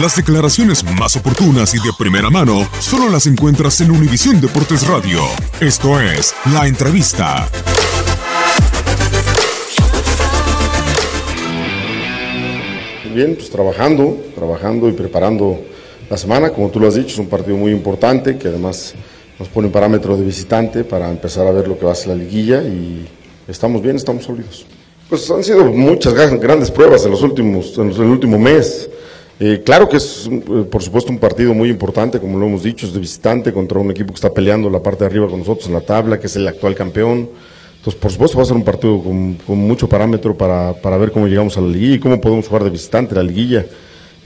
Las declaraciones más oportunas y de primera mano solo las encuentras en Univisión Deportes Radio. Esto es La Entrevista. Bien, pues trabajando, trabajando y preparando la semana, como tú lo has dicho, es un partido muy importante que además nos pone un parámetro de visitante para empezar a ver lo que va a ser la liguilla y estamos bien, estamos sólidos. Pues han sido muchas grandes pruebas en los últimos, en el último mes. Eh, claro que es, eh, por supuesto, un partido muy importante, como lo hemos dicho, es de visitante contra un equipo que está peleando la parte de arriba con nosotros en la tabla, que es el actual campeón. Entonces, por supuesto, va a ser un partido con, mucho parámetro para, para, ver cómo llegamos a la liguilla y cómo podemos jugar de visitante la liguilla.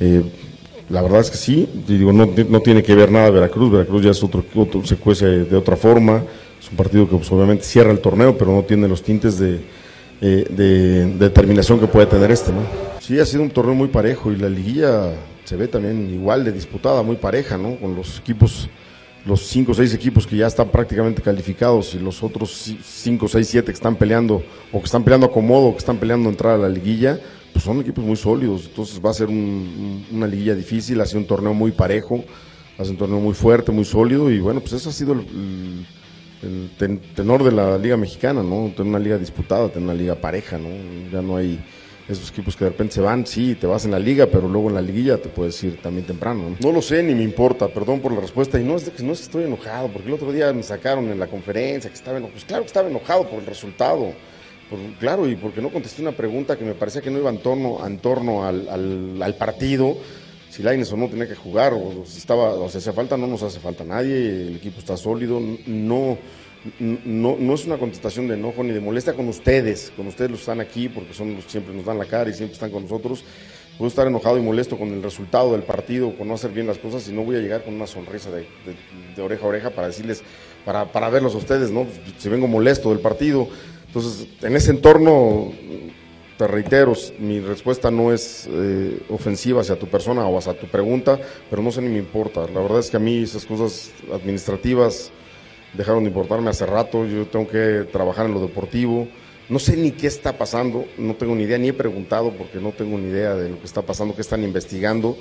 Eh, la verdad es que sí, digo, no, no, tiene que ver nada Veracruz, Veracruz ya es otro, otro se cuece de otra forma, es un partido que pues, obviamente cierra el torneo, pero no tiene los tintes de, eh, de determinación que puede tener este, ¿no? Sí, ha sido un torneo muy parejo y la liguilla se ve también igual de disputada, muy pareja, ¿no? Con los equipos los 5 o 6 equipos que ya están prácticamente calificados y los otros 5, 6, 7 que están peleando o que están peleando a comodo, que están peleando entrar a la liguilla, pues son equipos muy sólidos. Entonces va a ser un, una liguilla difícil, ha sido un torneo muy parejo, ha sido un torneo muy fuerte, muy sólido y bueno, pues eso ha sido el, el tenor de la Liga Mexicana, ¿no? Tener una liga disputada, tener una liga pareja, ¿no? Ya no hay esos equipos que de repente se van, sí, te vas en la liga, pero luego en la liguilla te puedes ir también temprano. ¿no? lo sé ni me importa, perdón por la respuesta. Y no es, que, no es estoy enojado, porque el otro día me sacaron en la conferencia que estaba enojado. Pues claro que estaba enojado por el resultado. Claro, y porque no contesté una pregunta que me parecía que no iba en torno, en torno al, al, partido si Laines o no tenía que jugar, o si estaba, o si hacía falta, no nos hace falta nadie, el equipo está sólido, no, no, no es una contestación de enojo ni de molestia con ustedes, con ustedes los están aquí porque son siempre nos dan la cara y siempre están con nosotros. Puedo estar enojado y molesto con el resultado del partido, con no hacer bien las cosas y no voy a llegar con una sonrisa de oreja a oreja para decirles, para, para verlos a ustedes, ¿no? Si vengo molesto del partido. Entonces, en ese entorno, te reitero, mi respuesta no es eh, ofensiva hacia tu persona o hacia tu pregunta, pero no sé ni me importa. La verdad es que a mí esas cosas administrativas dejaron de importarme hace rato, yo tengo que trabajar en lo deportivo, no sé ni qué está pasando, no tengo ni idea, ni he preguntado porque no tengo ni idea de lo que está pasando, qué están investigando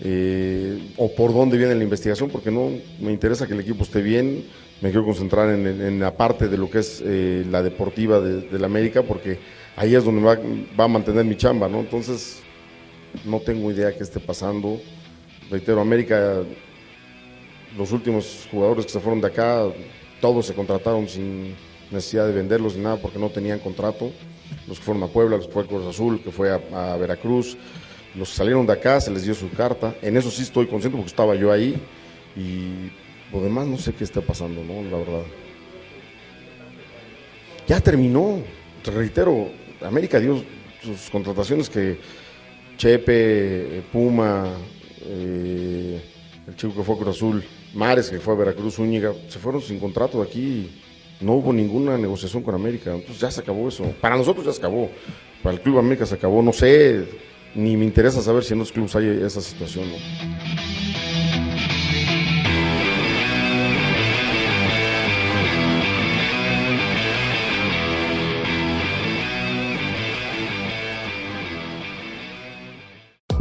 eh, o por dónde viene la investigación, porque no me interesa que el equipo esté bien, me quiero concentrar en, la parte de lo que es eh, la deportiva de, de, la América, porque ahí es donde va, va, a mantener mi chamba, ¿no? Entonces, no tengo idea qué esté pasando. Reitero, América los últimos jugadores que se fueron de acá, todos se contrataron sin necesidad de venderlos ni nada porque no tenían contrato. Los que fueron a Puebla, los que fue a Cruz Azul, que fue a, Veracruz, los que salieron de acá se les dio su carta. En eso sí estoy consciente porque estaba yo ahí y lo demás no sé qué está pasando, ¿no? La verdad. Ya terminó, te reitero, América dio sus contrataciones que Chepe, Puma, eh, el chico que fue a Cruz Azul, Mares, que fue a Veracruz, Úñiga, se fueron sin contrato de aquí. No hubo ninguna negociación con América. Entonces ya se acabó eso. Para nosotros ya se acabó. Para el Club América se acabó. No sé ni me interesa saber si en los clubes hay esa situación. ¿no?